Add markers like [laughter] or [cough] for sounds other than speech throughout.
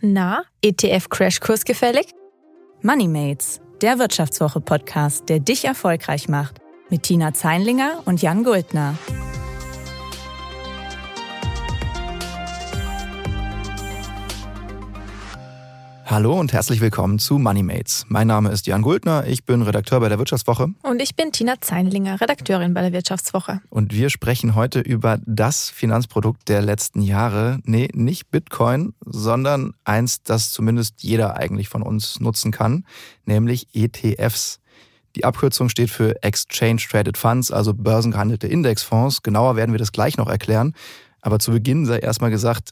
Na, ETF-Crashkurs gefällig? Moneymates, der Wirtschaftswoche-Podcast, der dich erfolgreich macht. Mit Tina Zeinlinger und Jan Guldner. Hallo und herzlich willkommen zu Moneymates. Mein Name ist Jan Guldner, ich bin Redakteur bei der Wirtschaftswoche. Und ich bin Tina Zeinlinger, Redakteurin bei der Wirtschaftswoche. Und wir sprechen heute über das Finanzprodukt der letzten Jahre. Nee, nicht Bitcoin, sondern eins, das zumindest jeder eigentlich von uns nutzen kann, nämlich ETFs. Die Abkürzung steht für Exchange Traded Funds, also börsengehandelte Indexfonds. Genauer werden wir das gleich noch erklären. Aber zu Beginn sei erstmal gesagt,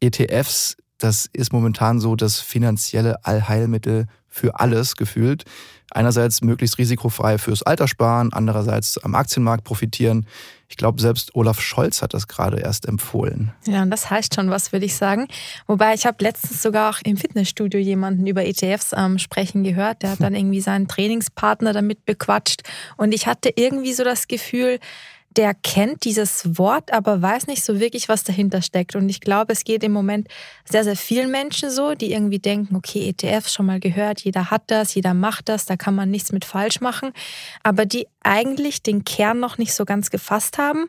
ETFs das ist momentan so das finanzielle Allheilmittel für alles gefühlt. Einerseits möglichst risikofrei fürs Alterssparen, andererseits am Aktienmarkt profitieren. Ich glaube, selbst Olaf Scholz hat das gerade erst empfohlen. Ja, und das heißt schon was, würde ich sagen. Wobei ich habe letztens sogar auch im Fitnessstudio jemanden über ETFs ähm, sprechen gehört. Der hat dann [laughs] irgendwie seinen Trainingspartner damit bequatscht. Und ich hatte irgendwie so das Gefühl, der kennt dieses Wort, aber weiß nicht so wirklich, was dahinter steckt. Und ich glaube, es geht im Moment sehr, sehr vielen Menschen so, die irgendwie denken, okay, ETFs schon mal gehört, jeder hat das, jeder macht das, da kann man nichts mit falsch machen, aber die eigentlich den Kern noch nicht so ganz gefasst haben.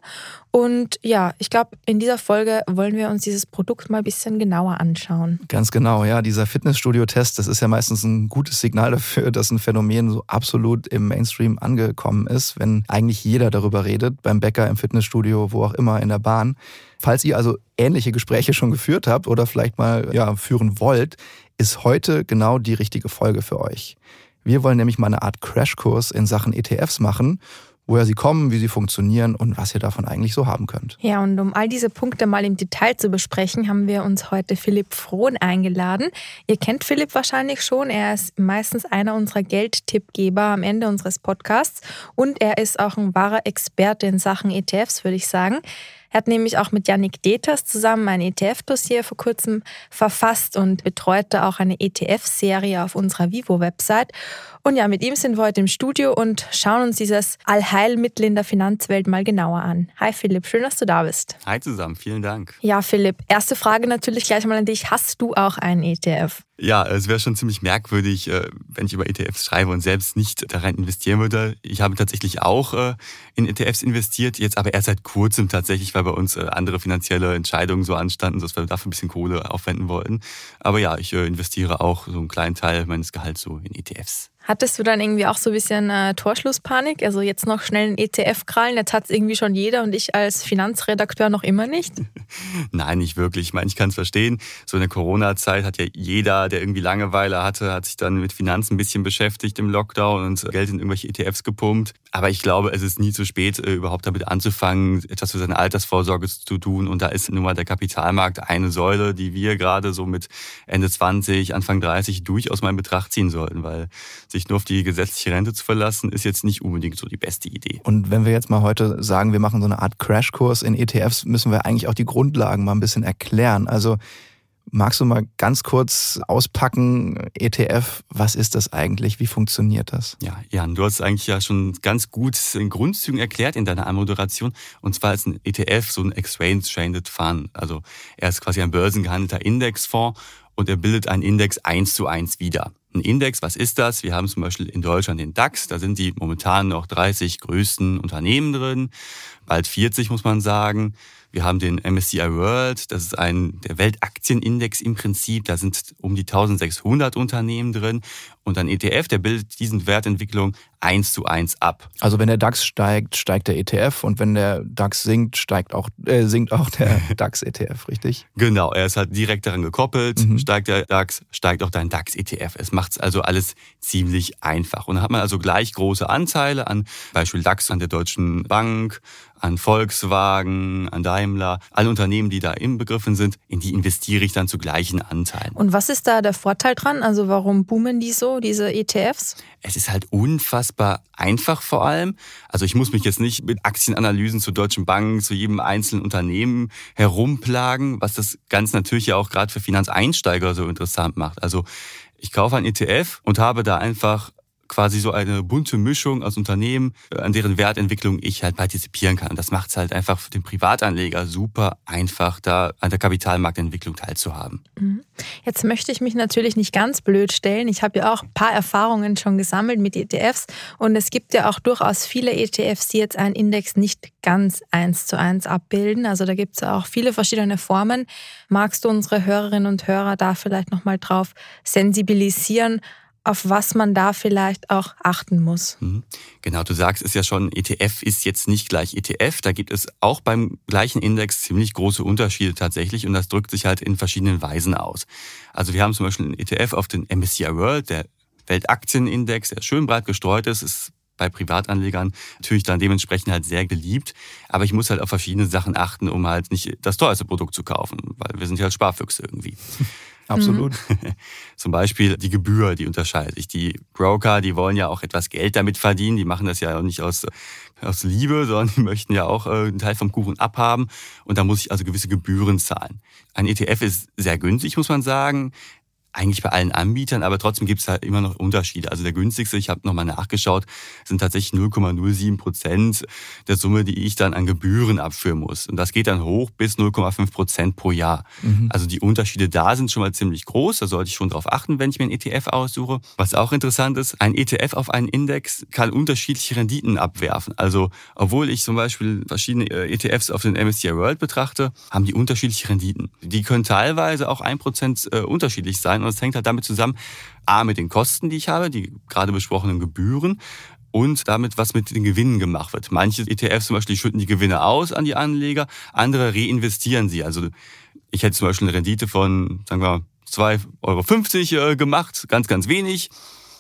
Und ja, ich glaube, in dieser Folge wollen wir uns dieses Produkt mal ein bisschen genauer anschauen. Ganz genau, ja. Dieser Fitnessstudio-Test, das ist ja meistens ein gutes Signal dafür, [laughs] dass ein Phänomen so absolut im Mainstream angekommen ist, wenn eigentlich jeder darüber redet, beim Bäcker, im Fitnessstudio, wo auch immer, in der Bahn. Falls ihr also ähnliche Gespräche schon geführt habt oder vielleicht mal ja, führen wollt, ist heute genau die richtige Folge für euch. Wir wollen nämlich mal eine Art Crashkurs in Sachen ETFs machen woher sie kommen, wie sie funktionieren und was ihr davon eigentlich so haben könnt. Ja, und um all diese Punkte mal im Detail zu besprechen, haben wir uns heute Philipp Frohn eingeladen. Ihr kennt Philipp wahrscheinlich schon. Er ist meistens einer unserer Geldtippgeber am Ende unseres Podcasts und er ist auch ein wahrer Experte in Sachen ETFs, würde ich sagen. Er hat nämlich auch mit Yannick Deters zusammen ein ETF-Dossier vor kurzem verfasst und betreute auch eine ETF-Serie auf unserer Vivo-Website. Und ja, mit ihm sind wir heute im Studio und schauen uns dieses Allheilmittel in der Finanzwelt mal genauer an. Hi Philipp, schön, dass du da bist. Hi zusammen, vielen Dank. Ja, Philipp, erste Frage natürlich gleich mal an dich. Hast du auch einen ETF? Ja, es wäre schon ziemlich merkwürdig, äh, wenn ich über ETFs schreibe und selbst nicht da rein investieren würde. Ich habe tatsächlich auch äh, in ETFs investiert, jetzt aber erst seit kurzem tatsächlich, weil bei uns äh, andere finanzielle Entscheidungen so anstanden, dass wir dafür ein bisschen Kohle aufwenden wollten. Aber ja, ich investiere auch so einen kleinen Teil meines Gehalts so in ETFs. Hattest du dann irgendwie auch so ein bisschen äh, Torschlusspanik? Also jetzt noch schnell einen ETF krallen, jetzt hat es irgendwie schon jeder und ich als Finanzredakteur noch immer nicht? [laughs] Nein, nicht wirklich. Ich meine, ich kann es verstehen. So in der Corona-Zeit hat ja jeder, der irgendwie Langeweile hatte, hat sich dann mit Finanzen ein bisschen beschäftigt im Lockdown und Geld in irgendwelche ETFs gepumpt. Aber ich glaube, es ist nie zu spät, äh, überhaupt damit anzufangen, etwas für seine Altersvorsorge zu tun. Und da ist nun mal der Kapitalmarkt eine Säule, die wir gerade so mit Ende 20, Anfang 30 durchaus mal in Betracht ziehen sollten, weil sich nur auf die gesetzliche Rente zu verlassen, ist jetzt nicht unbedingt so die beste Idee. Und wenn wir jetzt mal heute sagen, wir machen so eine Art Crashkurs in ETFs, müssen wir eigentlich auch die Grundlagen mal ein bisschen erklären. Also Magst du mal ganz kurz auspacken, ETF, was ist das eigentlich? Wie funktioniert das? Ja, Jan, du hast eigentlich ja schon ganz gut in Grundzügen erklärt in deiner Anmoderation. Und zwar ist ein ETF so ein Exchange Traded Fund. Also er ist quasi ein börsengehandelter Indexfonds und er bildet einen Index eins zu eins wieder. Ein Index, was ist das? Wir haben zum Beispiel in Deutschland den DAX, da sind die momentan noch 30 größten Unternehmen drin, bald 40 muss man sagen. Wir haben den MSCI World, das ist ein der Weltaktienindex im Prinzip. Da sind um die 1600 Unternehmen drin. Und ein ETF, der bildet diesen Wertentwicklung eins zu eins ab. Also wenn der DAX steigt, steigt der ETF und wenn der DAX sinkt, steigt auch, äh, sinkt auch der [laughs] DAX-ETF, richtig? Genau, er ist halt direkt daran gekoppelt. Mhm. Steigt der DAX, steigt auch dein DAX-ETF. Es macht es also alles ziemlich einfach. Und dann hat man also gleich große Anteile an Beispiel DAX an der Deutschen Bank, an Volkswagen, an Daimler, alle Unternehmen, die da inbegriffen sind, in die investiere ich dann zu gleichen Anteilen. Und was ist da der Vorteil dran? Also warum boomen die so, diese ETFs? Es ist halt unfassbar einfach vor allem. Also ich muss mich jetzt nicht mit Aktienanalysen zu deutschen Banken, zu jedem einzelnen Unternehmen herumplagen, was das ganz natürlich ja auch gerade für Finanzeinsteiger so interessant macht. Also ich kaufe ein ETF und habe da einfach quasi so eine bunte Mischung aus Unternehmen, äh, an deren Wertentwicklung ich halt partizipieren kann. Das macht es halt einfach für den Privatanleger super einfach, da an der Kapitalmarktentwicklung teilzuhaben. Mhm. Jetzt möchte ich mich natürlich nicht ganz blöd stellen. Ich habe ja auch ein paar Erfahrungen schon gesammelt mit ETFs und es gibt ja auch durchaus viele ETFs, die jetzt einen Index nicht ganz eins zu eins abbilden. Also da gibt es auch viele verschiedene Formen. Magst du unsere Hörerinnen und Hörer da vielleicht nochmal drauf sensibilisieren? Auf was man da vielleicht auch achten muss. Mhm. Genau, du sagst es ja schon, ETF ist jetzt nicht gleich ETF. Da gibt es auch beim gleichen Index ziemlich große Unterschiede tatsächlich und das drückt sich halt in verschiedenen Weisen aus. Also wir haben zum Beispiel einen ETF auf den MSCI World, der Weltaktienindex, der schön breit gestreut ist, ist bei Privatanlegern natürlich dann dementsprechend halt sehr geliebt. Aber ich muss halt auf verschiedene Sachen achten, um halt nicht das teuerste Produkt zu kaufen, weil wir sind ja halt Sparfüchse irgendwie. Absolut. Mhm. [laughs] Zum Beispiel die Gebühr, die unterscheidet sich. Die Broker, die wollen ja auch etwas Geld damit verdienen. Die machen das ja auch nicht aus, aus Liebe, [laughs] sondern die möchten ja auch äh, einen Teil vom Kuchen abhaben. Und da muss ich also gewisse Gebühren zahlen. Ein ETF ist sehr günstig, muss man sagen eigentlich bei allen Anbietern, aber trotzdem gibt es halt immer noch Unterschiede. Also der günstigste, ich habe nochmal nachgeschaut, sind tatsächlich 0,07 Prozent der Summe, die ich dann an Gebühren abführen muss. Und das geht dann hoch bis 0,5 Prozent pro Jahr. Mhm. Also die Unterschiede da sind schon mal ziemlich groß. Da sollte ich schon drauf achten, wenn ich mir einen ETF aussuche. Was auch interessant ist, ein ETF auf einen Index kann unterschiedliche Renditen abwerfen. Also obwohl ich zum Beispiel verschiedene äh, ETFs auf den MSCI World betrachte, haben die unterschiedliche Renditen. Die können teilweise auch ein Prozent äh, unterschiedlich sein und es hängt halt damit zusammen, A, mit den Kosten, die ich habe, die gerade besprochenen Gebühren, und damit, was mit den Gewinnen gemacht wird. Manche ETFs zum Beispiel schütten die Gewinne aus an die Anleger, andere reinvestieren sie. Also ich hätte zum Beispiel eine Rendite von, sagen wir, 2,50 Euro äh, gemacht, ganz, ganz wenig.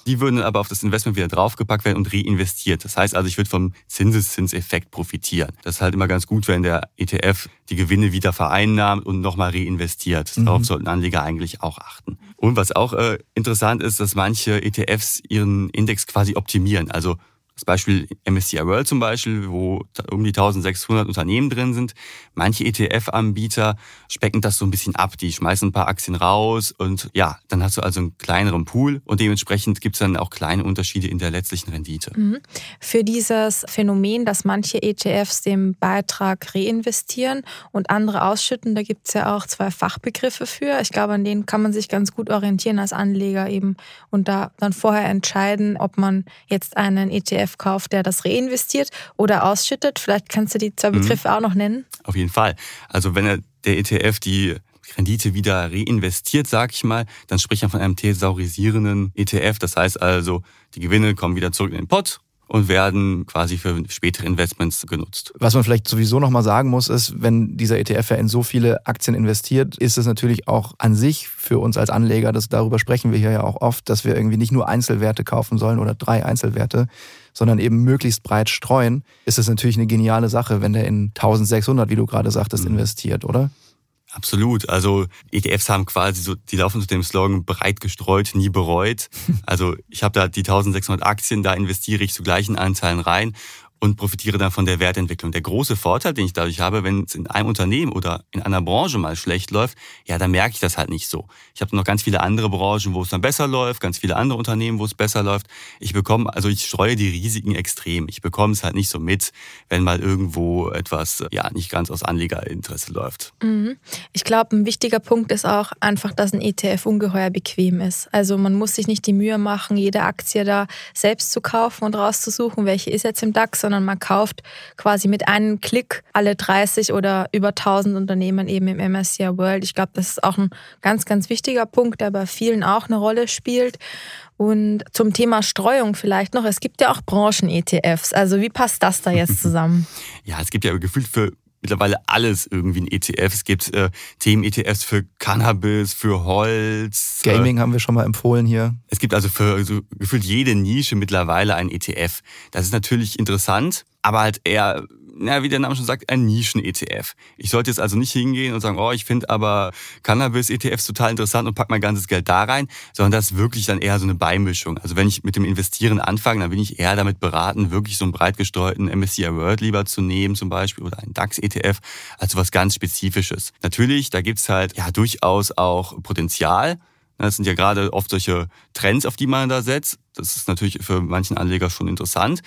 Die würden aber auf das Investment wieder draufgepackt werden und reinvestiert. Das heißt also, ich würde vom Zinseszinseffekt profitieren. Das ist halt immer ganz gut, wenn der ETF die Gewinne wieder vereinnahmt und nochmal reinvestiert. Mhm. Darauf sollten Anleger eigentlich auch achten. Und was auch äh, interessant ist, dass manche ETFs ihren Index quasi optimieren. Also das Beispiel MSCI World zum Beispiel, wo um die 1600 Unternehmen drin sind. Manche ETF-Anbieter specken das so ein bisschen ab. Die schmeißen ein paar Aktien raus und ja, dann hast du also einen kleineren Pool und dementsprechend gibt es dann auch kleine Unterschiede in der letztlichen Rendite. Mhm. Für dieses Phänomen, dass manche ETFs den Beitrag reinvestieren und andere ausschütten, da gibt es ja auch zwei Fachbegriffe für. Ich glaube, an denen kann man sich ganz gut orientieren als Anleger eben und da dann vorher entscheiden, ob man jetzt einen ETF ETF kauft, der das reinvestiert oder ausschüttet. Vielleicht kannst du die zwei mhm. Begriffe mhm. auch noch nennen. Auf jeden Fall. Also wenn er, der ETF die Rendite wieder reinvestiert, sag ich mal, dann spricht er von einem thesaurisierenden ETF. Das heißt also, die Gewinne kommen wieder zurück in den Pot und werden quasi für spätere Investments genutzt. Was man vielleicht sowieso nochmal sagen muss, ist, wenn dieser ETF ja in so viele Aktien investiert, ist es natürlich auch an sich für uns als Anleger, das, darüber sprechen wir hier ja auch oft, dass wir irgendwie nicht nur Einzelwerte kaufen sollen oder drei Einzelwerte, sondern eben möglichst breit streuen, ist es natürlich eine geniale Sache, wenn der in 1600, wie du gerade sagtest, mhm. investiert, oder? Absolut. Also ETFs haben quasi so, die laufen unter dem Slogan breit gestreut, nie bereut. [laughs] Also ich habe da die 1600 Aktien, da investiere ich zu gleichen Anteilen rein und profitiere dann von der Wertentwicklung. Der große Vorteil, den ich dadurch habe, wenn es in einem Unternehmen oder in einer Branche mal schlecht läuft, ja, dann merke ich das halt nicht so. Ich habe noch ganz viele andere Branchen, wo es dann besser läuft, ganz viele andere Unternehmen, wo es besser läuft. Ich bekomme, also ich streue die Risiken extrem. Ich bekomme es halt nicht so mit, wenn mal irgendwo etwas, ja, nicht ganz aus Anlegerinteresse läuft. Mhm. Ich glaube, ein wichtiger Punkt ist auch einfach, dass ein ETF ungeheuer bequem ist. Also man muss sich nicht die Mühe machen, jede Aktie da selbst zu kaufen und rauszusuchen, welche ist jetzt im DAX, sondern man kauft quasi mit einem Klick alle 30 oder über 1000 Unternehmen eben im MSCI World. Ich glaube, das ist auch ein ganz, ganz wichtiger Punkt, der bei vielen auch eine Rolle spielt. Und zum Thema Streuung vielleicht noch, es gibt ja auch Branchen-ETFs. Also wie passt das da jetzt [laughs] zusammen? Ja, es gibt ja gefühlt für mittlerweile alles irgendwie ein ETF. Es gibt äh, Themen-ETFs für Cannabis, für Holz. Gaming äh, haben wir schon mal empfohlen hier. Es gibt also für so gefühlt jede Nische mittlerweile ein ETF. Das ist natürlich interessant, aber halt eher na, wie der Name schon sagt, ein Nischen-ETF. Ich sollte jetzt also nicht hingehen und sagen, oh, ich finde aber Cannabis-ETFs total interessant und pack mein ganzes Geld da rein, sondern das ist wirklich dann eher so eine Beimischung. Also wenn ich mit dem Investieren anfange, dann bin ich eher damit beraten, wirklich so einen breit gestreuten MSCI World lieber zu nehmen zum Beispiel oder einen DAX-ETF, als was ganz Spezifisches. Natürlich, da gibt's halt ja durchaus auch Potenzial Das sind ja gerade oft solche Trends, auf die man da setzt. Das ist natürlich für manchen Anleger schon interessant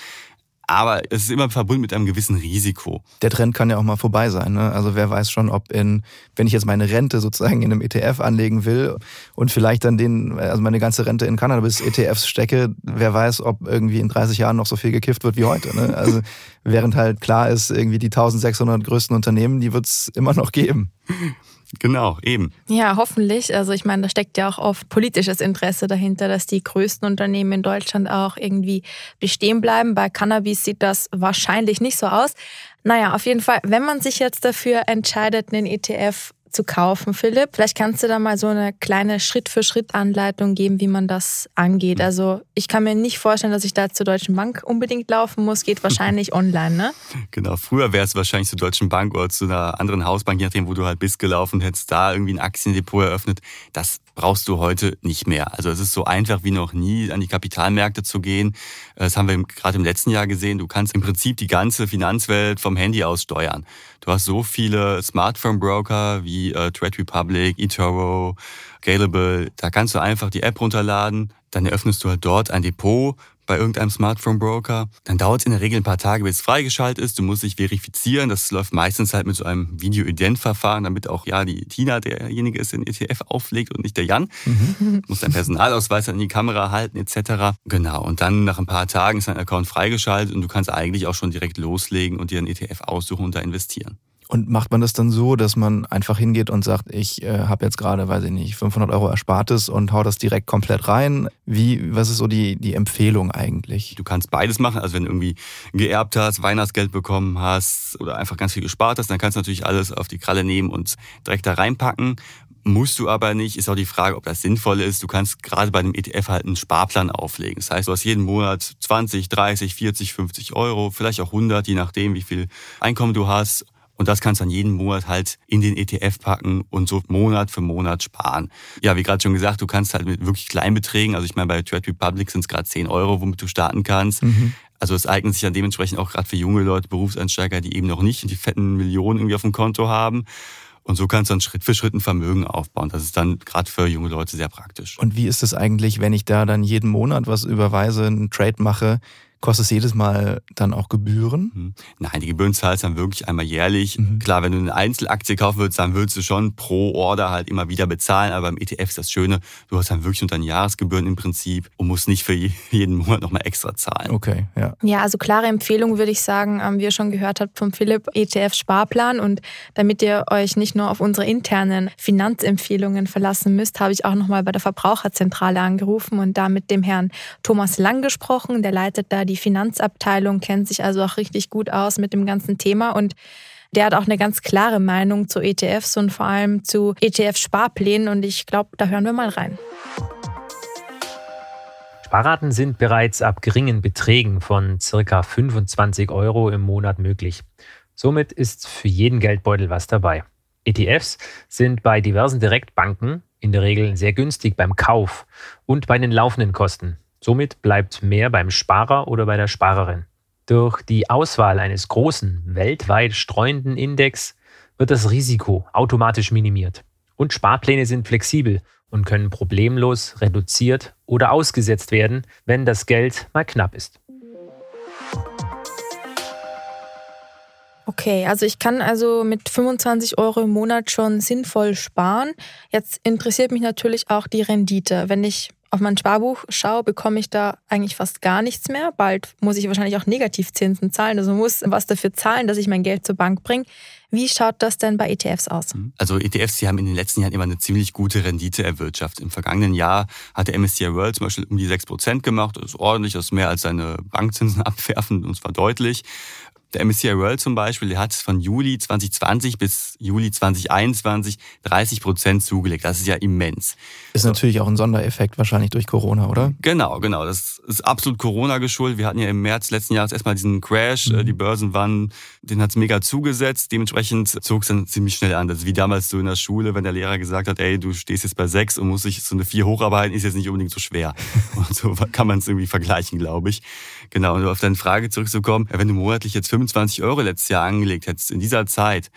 aber es ist immer verbunden mit einem gewissen Risiko. Der Trend kann ja auch mal vorbei sein. Ne? Also wer weiß schon, ob in, wenn ich jetzt meine Rente sozusagen in einem ETF anlegen will und vielleicht dann den, also meine ganze Rente in Cannabis-ETFs stecke, wer weiß, ob irgendwie in 30 Jahren noch so viel gekifft wird wie heute. Ne? Also während halt klar ist, irgendwie die 1600 größten Unternehmen, die wird es immer noch geben. Genau, eben. Ja, hoffentlich. Also ich meine, da steckt ja auch oft politisches Interesse dahinter, dass die größten Unternehmen in Deutschland auch irgendwie bestehen bleiben. Bei Cannabis sieht das wahrscheinlich nicht so aus. Naja, auf jeden Fall, wenn man sich jetzt dafür entscheidet, einen ETF zu kaufen, Philipp. Vielleicht kannst du da mal so eine kleine Schritt-für-Schritt-Anleitung geben, wie man das angeht. Mhm. Also ich kann mir nicht vorstellen, dass ich da zur Deutschen Bank unbedingt laufen muss. Geht wahrscheinlich [laughs] online, ne? Genau. Früher wäre es wahrscheinlich zur Deutschen Bank oder zu einer anderen Hausbank, je nachdem, wo du halt bist, gelaufen, hättest da irgendwie ein Aktiendepot eröffnet. Das brauchst du heute nicht mehr. Also es ist so einfach wie noch nie, an die Kapitalmärkte zu gehen. Das haben wir gerade im letzten Jahr gesehen. Du kannst im Prinzip die ganze Finanzwelt vom Handy aus steuern. Du hast so viele Smartphone-Broker wie äh, Trade Republic, eToro, Scalable. Da kannst du einfach die App runterladen, dann eröffnest du halt dort ein Depot bei irgendeinem Smartphone-Broker. Dann dauert es in der Regel ein paar Tage, bis es freigeschaltet ist. Du musst dich verifizieren. Das läuft meistens halt mit so einem Video-Ident-Verfahren, damit auch ja die Tina derjenige ist, den ETF auflegt und nicht der Jan. Mhm. Du musst deinen Personalausweis an die Kamera halten etc. Genau. Und dann nach ein paar Tagen ist dein Account freigeschaltet und du kannst eigentlich auch schon direkt loslegen und dir einen ETF aussuchen und da investieren. Und macht man das dann so, dass man einfach hingeht und sagt, ich äh, habe jetzt gerade, weiß ich nicht, 500 Euro Erspartes und hau das direkt komplett rein? Wie, was ist so die, die Empfehlung eigentlich? Du kannst beides machen. Also wenn du irgendwie geerbt hast, Weihnachtsgeld bekommen hast oder einfach ganz viel gespart hast, dann kannst du natürlich alles auf die Kralle nehmen und direkt da reinpacken. Musst du aber nicht, ist auch die Frage, ob das sinnvoll ist. Du kannst gerade bei dem ETF halt einen Sparplan auflegen. Das heißt, du hast jeden Monat 20, 30, 40, 50 Euro, vielleicht auch 100, je nachdem, wie viel Einkommen du hast. Und das kannst du dann jeden Monat halt in den ETF packen und so Monat für Monat sparen. Ja, wie gerade schon gesagt, du kannst halt mit wirklich kleinen Beträgen, also ich meine, bei Trade Republic sind es gerade 10 Euro, womit du starten kannst. Mhm. Also es eignet sich dann dementsprechend auch gerade für junge Leute, Berufseinsteiger, die eben noch nicht die fetten Millionen irgendwie auf dem Konto haben. Und so kannst du dann Schritt für Schritt ein Vermögen aufbauen. Das ist dann gerade für junge Leute sehr praktisch. Und wie ist es eigentlich, wenn ich da dann jeden Monat was überweise, einen Trade mache? Kostet es jedes Mal dann auch Gebühren? Mhm. Nein, die Gebühren zahlst du dann wirklich einmal jährlich. Mhm. Klar, wenn du eine Einzelaktie kaufen würdest, dann würdest du schon pro Order halt immer wieder bezahlen. Aber beim ETF ist das Schöne, du hast dann wirklich unter den Jahresgebühren im Prinzip und musst nicht für [laughs] jeden Monat nochmal extra zahlen. Okay, ja. Ja, also klare Empfehlung würde ich sagen, wie ihr schon gehört habt vom Philipp, ETF-Sparplan. Und damit ihr euch nicht nur auf unsere internen Finanzempfehlungen verlassen müsst, habe ich auch nochmal bei der Verbraucherzentrale angerufen und da mit dem Herrn Thomas Lang gesprochen. Der leitet da die Finanzabteilung, kennt sich also auch richtig gut aus mit dem ganzen Thema und der hat auch eine ganz klare Meinung zu ETFs und vor allem zu ETF-Sparplänen und ich glaube, da hören wir mal rein. Sparraten sind bereits ab geringen Beträgen von ca. 25 Euro im Monat möglich. Somit ist für jeden Geldbeutel was dabei. ETFs sind bei diversen Direktbanken in der Regel sehr günstig beim Kauf und bei den laufenden Kosten. Somit bleibt mehr beim Sparer oder bei der Sparerin. Durch die Auswahl eines großen, weltweit streuenden Index wird das Risiko automatisch minimiert. Und Sparpläne sind flexibel und können problemlos reduziert oder ausgesetzt werden, wenn das Geld mal knapp ist. Okay, also ich kann also mit 25 Euro im Monat schon sinnvoll sparen. Jetzt interessiert mich natürlich auch die Rendite. Wenn ich auf mein Sparbuch schaue, bekomme ich da eigentlich fast gar nichts mehr. Bald muss ich wahrscheinlich auch Negativzinsen zahlen, also muss was dafür zahlen, dass ich mein Geld zur Bank bringe. Wie schaut das denn bei ETFs aus? Mhm. Also ETFs, die haben in den letzten Jahren immer eine ziemlich gute Rendite erwirtschaftet. Im vergangenen Jahr hat der MSCI World zum Beispiel um die 6% gemacht. Das ist ordentlich, das ist mehr als seine Bankzinsen [laughs] abwerfen, und zwar deutlich. Der MSCI World zum Beispiel, der hat von Juli 2020 bis Juli 2021 30 Prozent zugelegt. Das ist ja immens. Ist so. natürlich auch ein Sondereffekt wahrscheinlich durch Corona, oder? Genau, genau. Das ist absolut Corona geschuldet. Wir hatten ja im März letzten Jahres erstmal diesen Crash. Mhm. Die Börsen waren, den hat es mega zugesetzt. Dementsprechend zog es dann ziemlich schnell an. Das ist wie damals so in der Schule, wenn der Lehrer gesagt hat, ey, du stehst jetzt bei sechs und musst dich so eine vier hocharbeiten, ist jetzt nicht unbedingt so schwer. [laughs] und so kann man es irgendwie vergleichen, glaube ich. Genau. Und auf deine Frage zurückzukommen, wenn du monatlich jetzt 25 Euro letztes Jahr angelegt hättest in dieser Zeit,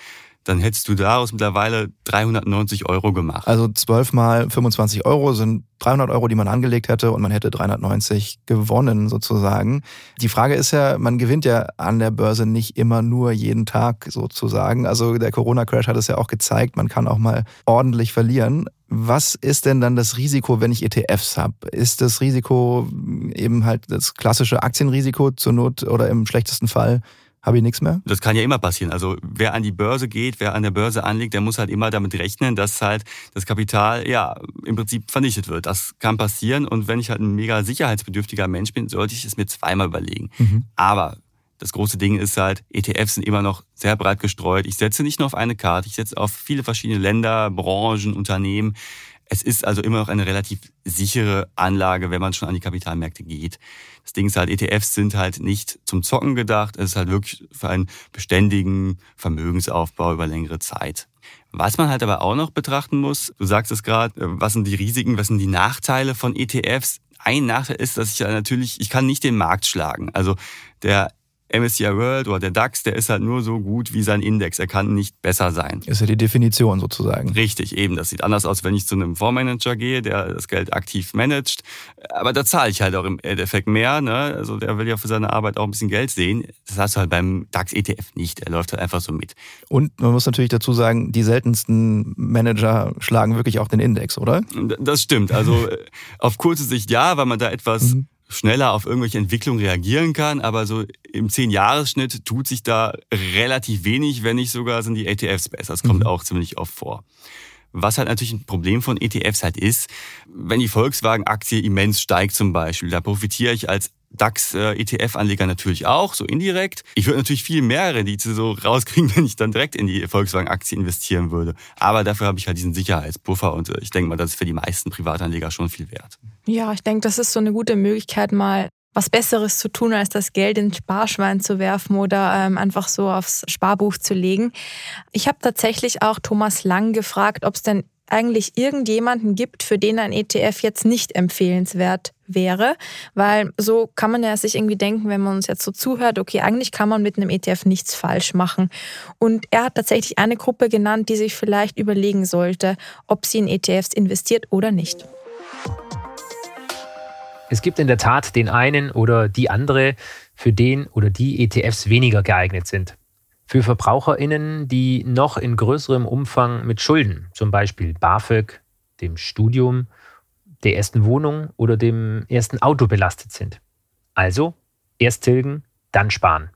dann hättest du daraus mittlerweile 390 Euro gemacht. Also 12 mal 25 Euro sind 300 Euro, die man angelegt hätte und man hätte 390 gewonnen sozusagen. Die Frage ist ja, man gewinnt ja an der Börse nicht immer nur jeden Tag sozusagen. Also der Corona-Crash hat es ja auch gezeigt, man kann auch mal ordentlich verlieren. Was ist denn dann das Risiko, wenn ich ETFs habe? Ist das Risiko eben halt das klassische Aktienrisiko zur Not oder im schlechtesten Fall habe ich nichts mehr? Das kann ja immer passieren. Also wer an die Börse geht, wer an der Börse anlegt, der muss halt immer damit rechnen, dass halt das Kapital ja im Prinzip vernichtet wird. Das kann passieren und wenn ich halt ein mega sicherheitsbedürftiger Mensch bin, sollte ich es mir zweimal überlegen. Mhm. Aber das große Ding ist halt, ETFs sind immer noch sehr breit gestreut. Ich setze nicht nur auf eine Karte, ich setze auf viele verschiedene Länder, Branchen, Unternehmen. Es ist also immer noch eine relativ sichere Anlage, wenn man schon an die Kapitalmärkte geht. Das Ding ist halt, ETFs sind halt nicht zum Zocken gedacht. Es ist halt wirklich für einen beständigen Vermögensaufbau über längere Zeit. Was man halt aber auch noch betrachten muss, du sagst es gerade, was sind die Risiken, was sind die Nachteile von ETFs? Ein Nachteil ist, dass ich natürlich, ich kann nicht den Markt schlagen. Also der MSCI World oder der DAX, der ist halt nur so gut wie sein Index. Er kann nicht besser sein. Ist ja die Definition sozusagen. Richtig, eben. Das sieht anders aus, wenn ich zu einem Fondsmanager gehe, der das Geld aktiv managt. Aber da zahle ich halt auch im Endeffekt mehr. Ne? Also der will ja für seine Arbeit auch ein bisschen Geld sehen. Das hast du halt beim DAX ETF nicht. Er läuft halt einfach so mit. Und man muss natürlich dazu sagen, die seltensten Manager schlagen wirklich auch den Index, oder? Das stimmt. Also äh, auf kurze Sicht ja, weil man da etwas mhm schneller auf irgendwelche Entwicklungen reagieren kann, aber so im 10-Jahres-Schnitt tut sich da relativ wenig, wenn nicht sogar sind die ETFs besser. Das kommt mhm. auch ziemlich oft vor. Was halt natürlich ein Problem von ETFs halt ist, wenn die Volkswagen-Aktie immens steigt zum Beispiel, da profitiere ich als DAX-ETF-Anleger natürlich auch, so indirekt. Ich würde natürlich viel mehr Rendite so rauskriegen, [laughs] wenn ich dann direkt in die Volkswagen-Aktie investieren würde. Aber dafür habe ich halt diesen Sicherheitspuffer und äh, ich denke mal, das ist für die meisten Privatanleger schon viel wert. Ja, ich denke, das ist so eine gute Möglichkeit, mal was Besseres zu tun, als das Geld ins Sparschwein zu werfen oder ähm, einfach so aufs Sparbuch zu legen. Ich habe tatsächlich auch Thomas Lang gefragt, ob es denn eigentlich irgendjemanden gibt, für den ein ETF jetzt nicht empfehlenswert wäre, weil so kann man ja sich irgendwie denken, wenn man uns jetzt so zuhört, okay, eigentlich kann man mit einem ETF nichts falsch machen. Und er hat tatsächlich eine Gruppe genannt, die sich vielleicht überlegen sollte, ob sie in ETFs investiert oder nicht. Es gibt in der Tat den einen oder die andere, für den oder die ETFs weniger geeignet sind. Für VerbraucherInnen, die noch in größerem Umfang mit Schulden, zum Beispiel BAföG, dem Studium, der ersten Wohnung oder dem ersten Auto belastet sind. Also erst tilgen, dann sparen.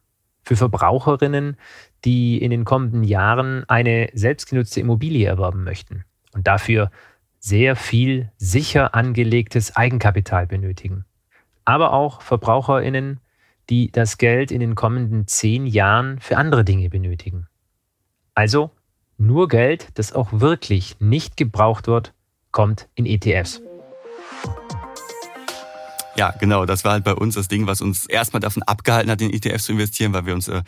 Für Verbraucherinnen, die in den kommenden Jahren eine selbstgenutzte Immobilie erwerben möchten und dafür sehr viel sicher angelegtes Eigenkapital benötigen. Aber auch Verbraucherinnen, die das Geld in den kommenden zehn Jahren für andere Dinge benötigen. Also nur Geld, das auch wirklich nicht gebraucht wird, kommt in ETFs. Ja, genau. Das war halt bei uns das Ding, was uns erstmal davon abgehalten hat, in ETFs zu investieren, weil wir uns äh,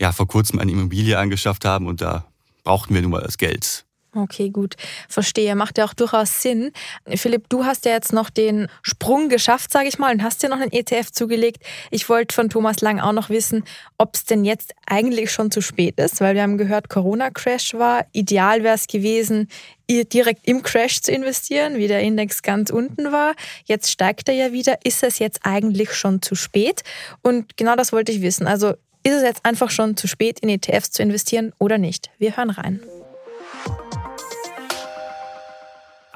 ja vor kurzem eine Immobilie angeschafft haben und da brauchten wir nun mal das Geld. Okay, gut. Verstehe. Macht ja auch durchaus Sinn. Philipp, du hast ja jetzt noch den Sprung geschafft, sage ich mal, und hast dir noch einen ETF zugelegt. Ich wollte von Thomas Lang auch noch wissen, ob es denn jetzt eigentlich schon zu spät ist, weil wir haben gehört, Corona-Crash war. Ideal wäre es gewesen, direkt im Crash zu investieren, wie der Index ganz unten war. Jetzt steigt er ja wieder. Ist es jetzt eigentlich schon zu spät? Und genau das wollte ich wissen. Also ist es jetzt einfach schon zu spät, in ETFs zu investieren oder nicht? Wir hören rein.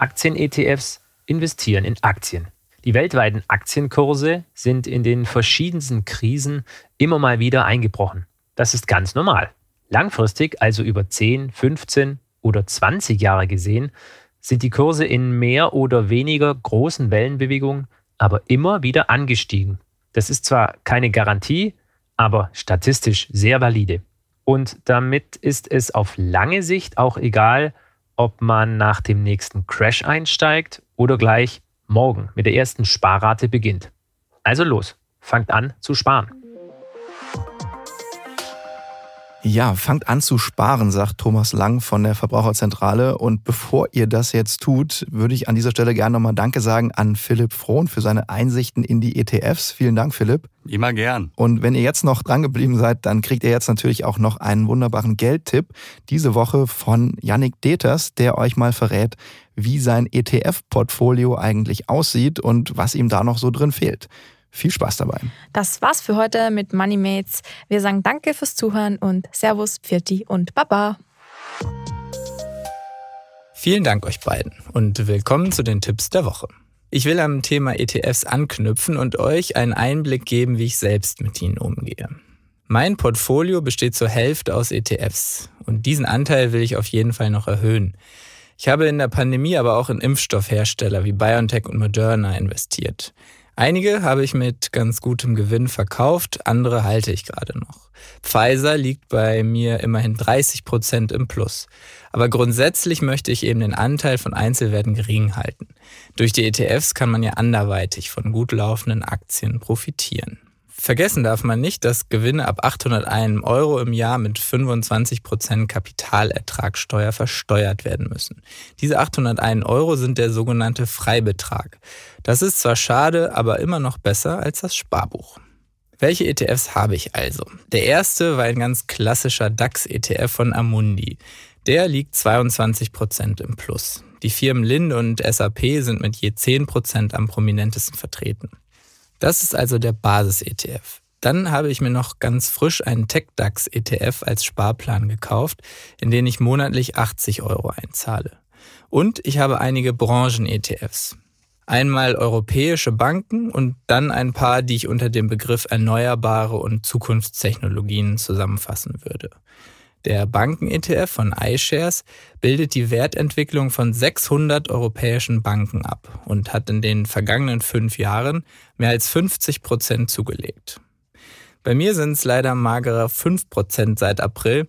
Aktien-ETFs investieren in Aktien. Die weltweiten Aktienkurse sind in den verschiedensten Krisen immer mal wieder eingebrochen. Das ist ganz normal. Langfristig, also über 10, 15 oder 20 Jahre gesehen, sind die Kurse in mehr oder weniger großen Wellenbewegungen aber immer wieder angestiegen. Das ist zwar keine Garantie, aber statistisch sehr valide. Und damit ist es auf lange Sicht auch egal, ob man nach dem nächsten Crash einsteigt oder gleich morgen mit der ersten Sparrate beginnt. Also los, fangt an zu sparen. Ja, fangt an zu sparen, sagt Thomas Lang von der Verbraucherzentrale. Und bevor ihr das jetzt tut, würde ich an dieser Stelle gerne nochmal Danke sagen an Philipp Frohn für seine Einsichten in die ETFs. Vielen Dank, Philipp. Immer gern. Und wenn ihr jetzt noch drangeblieben seid, dann kriegt ihr jetzt natürlich auch noch einen wunderbaren Geldtipp. Diese Woche von Yannick Deters, der euch mal verrät, wie sein ETF-Portfolio eigentlich aussieht und was ihm da noch so drin fehlt. Viel Spaß dabei. Das war's für heute mit MoneyMates. Wir sagen Danke fürs Zuhören und Servus, Pfirti und Baba. Vielen Dank euch beiden und willkommen zu den Tipps der Woche. Ich will am Thema ETFs anknüpfen und euch einen Einblick geben, wie ich selbst mit ihnen umgehe. Mein Portfolio besteht zur Hälfte aus ETFs und diesen Anteil will ich auf jeden Fall noch erhöhen. Ich habe in der Pandemie aber auch in Impfstoffhersteller wie BioNTech und Moderna investiert. Einige habe ich mit ganz gutem Gewinn verkauft, andere halte ich gerade noch. Pfizer liegt bei mir immerhin 30 Prozent im Plus. Aber grundsätzlich möchte ich eben den Anteil von Einzelwerten gering halten. Durch die ETFs kann man ja anderweitig von gut laufenden Aktien profitieren. Vergessen darf man nicht, dass Gewinne ab 801 Euro im Jahr mit 25% Kapitalertragssteuer versteuert werden müssen. Diese 801 Euro sind der sogenannte Freibetrag. Das ist zwar schade, aber immer noch besser als das Sparbuch. Welche ETFs habe ich also? Der erste war ein ganz klassischer DAX-ETF von Amundi. Der liegt 22% im Plus. Die Firmen Linde und SAP sind mit je 10% am prominentesten vertreten. Das ist also der Basis-ETF. Dann habe ich mir noch ganz frisch einen TechDAX-ETF als Sparplan gekauft, in den ich monatlich 80 Euro einzahle. Und ich habe einige Branchen-ETFs. Einmal europäische Banken und dann ein paar, die ich unter dem Begriff erneuerbare und Zukunftstechnologien zusammenfassen würde. Der Banken-ETF von iShares bildet die Wertentwicklung von 600 europäischen Banken ab und hat in den vergangenen fünf Jahren mehr als 50 Prozent zugelegt. Bei mir sind es leider magere 5 Prozent seit April,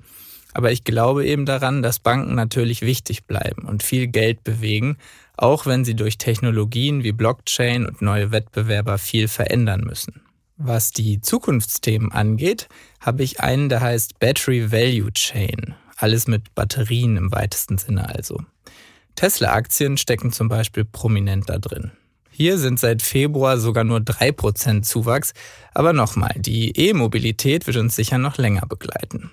aber ich glaube eben daran, dass Banken natürlich wichtig bleiben und viel Geld bewegen, auch wenn sie durch Technologien wie Blockchain und neue Wettbewerber viel verändern müssen. Was die Zukunftsthemen angeht, habe ich einen, der heißt Battery Value Chain. Alles mit Batterien im weitesten Sinne also. Tesla-Aktien stecken zum Beispiel prominent da drin. Hier sind seit Februar sogar nur 3% Zuwachs, aber nochmal, die E-Mobilität wird uns sicher noch länger begleiten.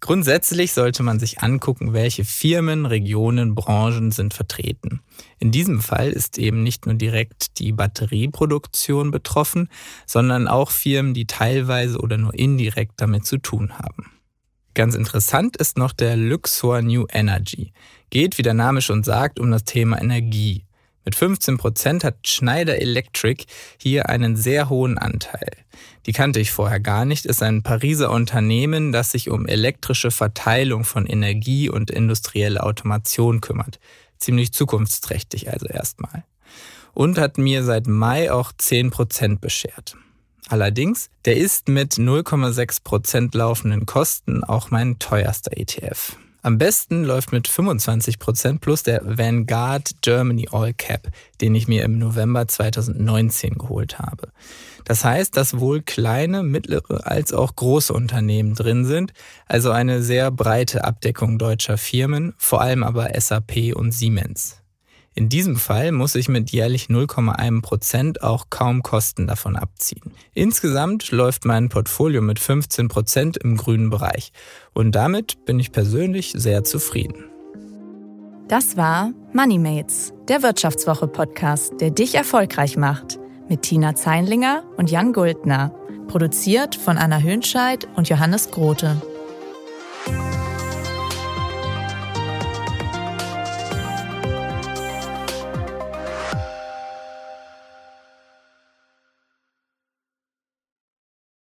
Grundsätzlich sollte man sich angucken, welche Firmen, Regionen, Branchen sind vertreten. In diesem Fall ist eben nicht nur direkt die Batterieproduktion betroffen, sondern auch Firmen, die teilweise oder nur indirekt damit zu tun haben. Ganz interessant ist noch der Luxor New Energy. Geht, wie der Name schon sagt, um das Thema Energie. Mit 15 Prozent hat Schneider Electric hier einen sehr hohen Anteil. Die kannte ich vorher gar nicht, ist ein Pariser Unternehmen, das sich um elektrische Verteilung von Energie und industrielle Automation kümmert. Ziemlich zukunftsträchtig also erstmal. Und hat mir seit Mai auch 10 Prozent beschert. Allerdings, der ist mit 0,6 Prozent laufenden Kosten auch mein teuerster ETF. Am besten läuft mit 25% plus der Vanguard Germany All Cap, den ich mir im November 2019 geholt habe. Das heißt, dass wohl kleine, mittlere als auch große Unternehmen drin sind, also eine sehr breite Abdeckung deutscher Firmen, vor allem aber SAP und Siemens. In diesem Fall muss ich mit jährlich 0,1 Prozent auch kaum Kosten davon abziehen. Insgesamt läuft mein Portfolio mit 15 Prozent im grünen Bereich und damit bin ich persönlich sehr zufrieden. Das war MoneyMates, der Wirtschaftswoche-Podcast, der dich erfolgreich macht, mit Tina Zeinlinger und Jan Guldner. Produziert von Anna Hönscheid und Johannes Grote.